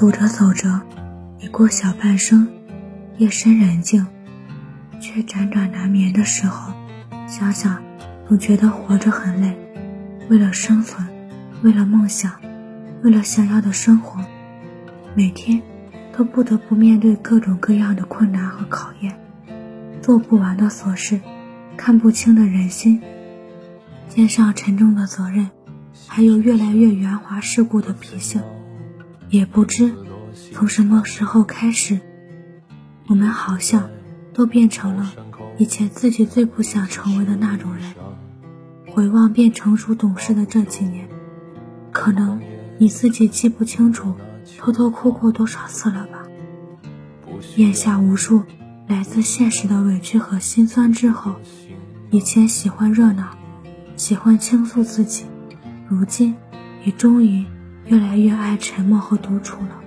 走着走着，已过小半生，夜深人静，却辗转难眠的时候，想想，总觉得活着很累。为了生存，为了梦想，为了想要的生活，每天都不得不面对各种各样的困难和考验，做不完的琐事，看不清的人心，肩上沉重的责任，还有越来越圆滑世故的脾性。也不知从什么时候开始，我们好像都变成了以前自己最不想成为的那种人。回望变成熟懂事的这几年，可能你自己记不清楚偷偷哭过多少次了吧？咽下无数来自现实的委屈和心酸之后，以前喜欢热闹，喜欢倾诉自己，如今也终于。越来越爱沉默和独处了。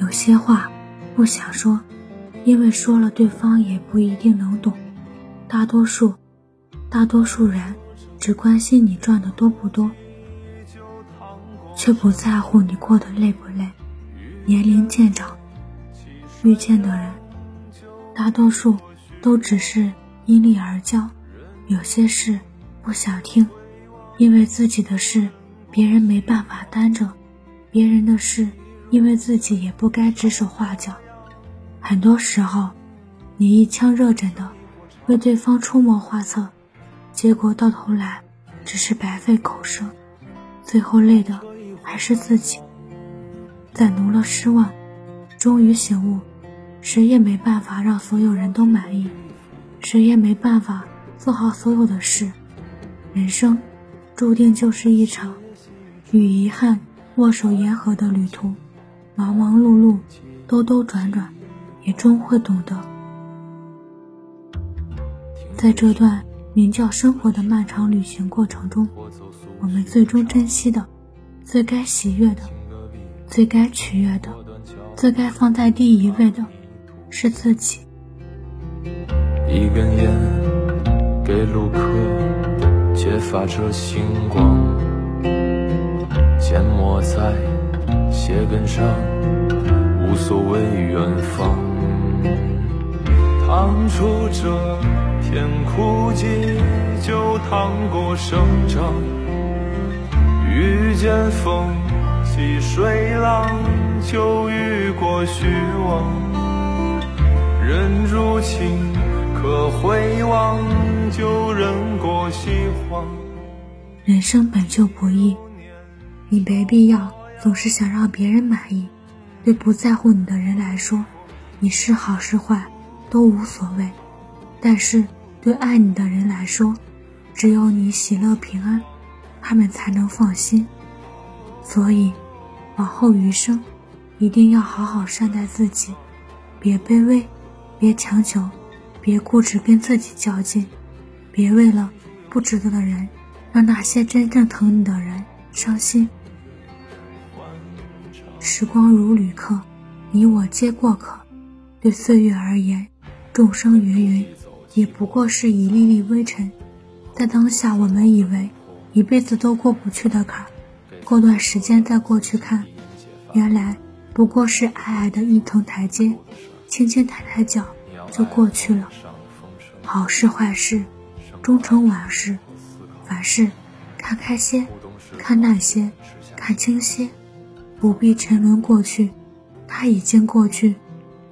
有些话不想说，因为说了对方也不一定能懂。大多数，大多数人只关心你赚的多不多，却不在乎你过得累不累。年龄渐长，遇见的人，大多数都只是因利而交。有些事不想听。因为自己的事，别人没办法担着；别人的事，因为自己也不该指手画脚。很多时候，你一腔热忱的为对方出谋划策，结果到头来只是白费口舌，最后累的还是自己。攒足了失望，终于醒悟：谁也没办法让所有人都满意，谁也没办法做好所有的事。人生。注定就是一场与遗憾握手言和的旅途，忙忙碌碌，兜兜转转，也终会懂得，在这段名叫生活的漫长旅行过程中，我们最终珍惜的、最该喜悦的、最该取悦的、最该放在第一位的，是自己。一根烟，给路客。揭发着星光，缄默在鞋跟上，无所谓远方。趟出这片枯寂，就趟过生长。遇见风起水浪，就遇过虚妄。人如情，可回望，就忍过希望。人生本就不易，你没必要总是想让别人满意。对不在乎你的人来说，你是好是坏都无所谓；但是对爱你的人来说，只有你喜乐平安，他们才能放心。所以，往后余生，一定要好好善待自己，别卑微，别强求。别固执跟自己较劲，别为了不值得的人，让那些真正疼你的人伤心。时光如旅客，你我皆过客。对岁月而言，众生芸芸，也不过是一粒粒微尘。在当下，我们以为一辈子都过不去的坎，过段时间再过去看，原来不过是矮矮的一层台阶，轻轻抬抬脚。就过去了。好事坏事，终成往事。凡事看开些，看淡些，看清些，不必沉沦过去，它已经过去；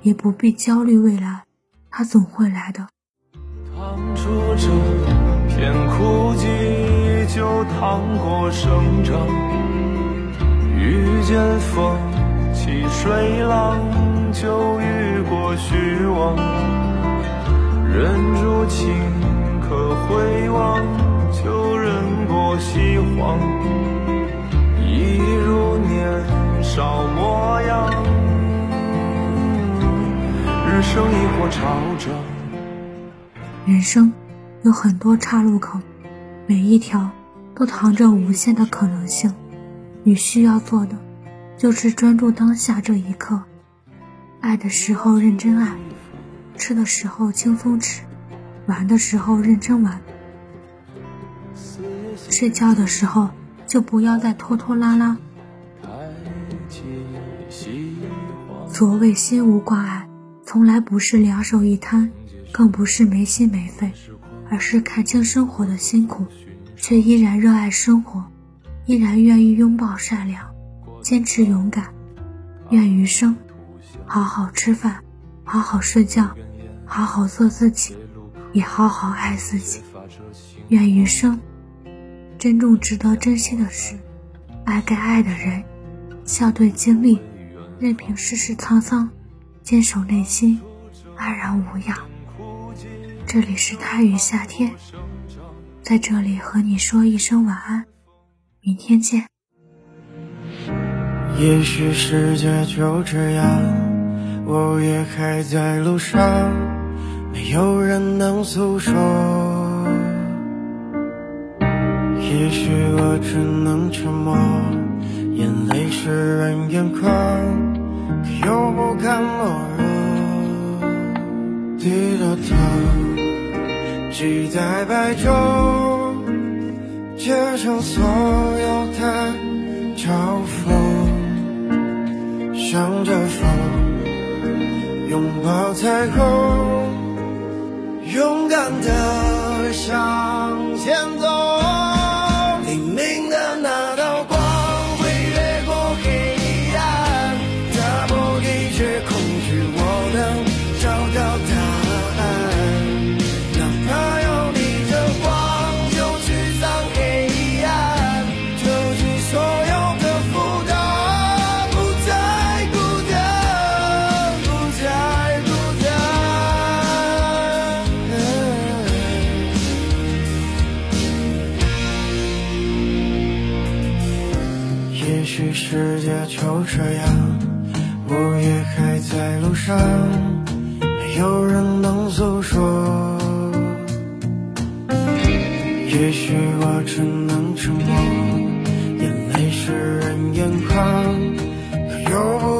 也不必焦虑未来，它总会来的。趟出这片枯寂，就趟过生长；遇见风起水浪，就遇过虚妄。人如情，可回望，旧人过西荒。一如年少模样，人生亦或潮涨。人生有很多岔路口，每一条都藏着无限的可能性。你需要做的，就是专注当下这一刻，爱的时候认真爱。吃的时候轻松吃，玩的时候认真玩。睡觉的时候就不要再拖拖拉拉。所谓心无挂碍从来不是两手一摊更不是没心没肺而是看清生活的辛苦却依然热爱生活依然愿意拥抱善良坚持勇敢愿余生好好吃饭好好睡觉好好做自己。也好好爱自己。愿余生，珍重值得珍惜的事，爱该爱的人，笑对经历，任凭世事沧桑，坚守内心，安然无恙。这里是他与夏天，在这里和你说一声晚安，明天见。也许世界就这样，我也还在路上，没有人能诉说。也许我只能沉默，眼泪湿润眼眶，可又不敢懦弱。低着头，期待白昼，接受所有的嘲讽。向着风，拥抱彩虹，勇敢的向前走。世界就这样，我也还在路上，没有人能诉说。也许我只能沉默，眼泪湿润眼眶，可又不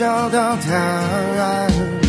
找到答案。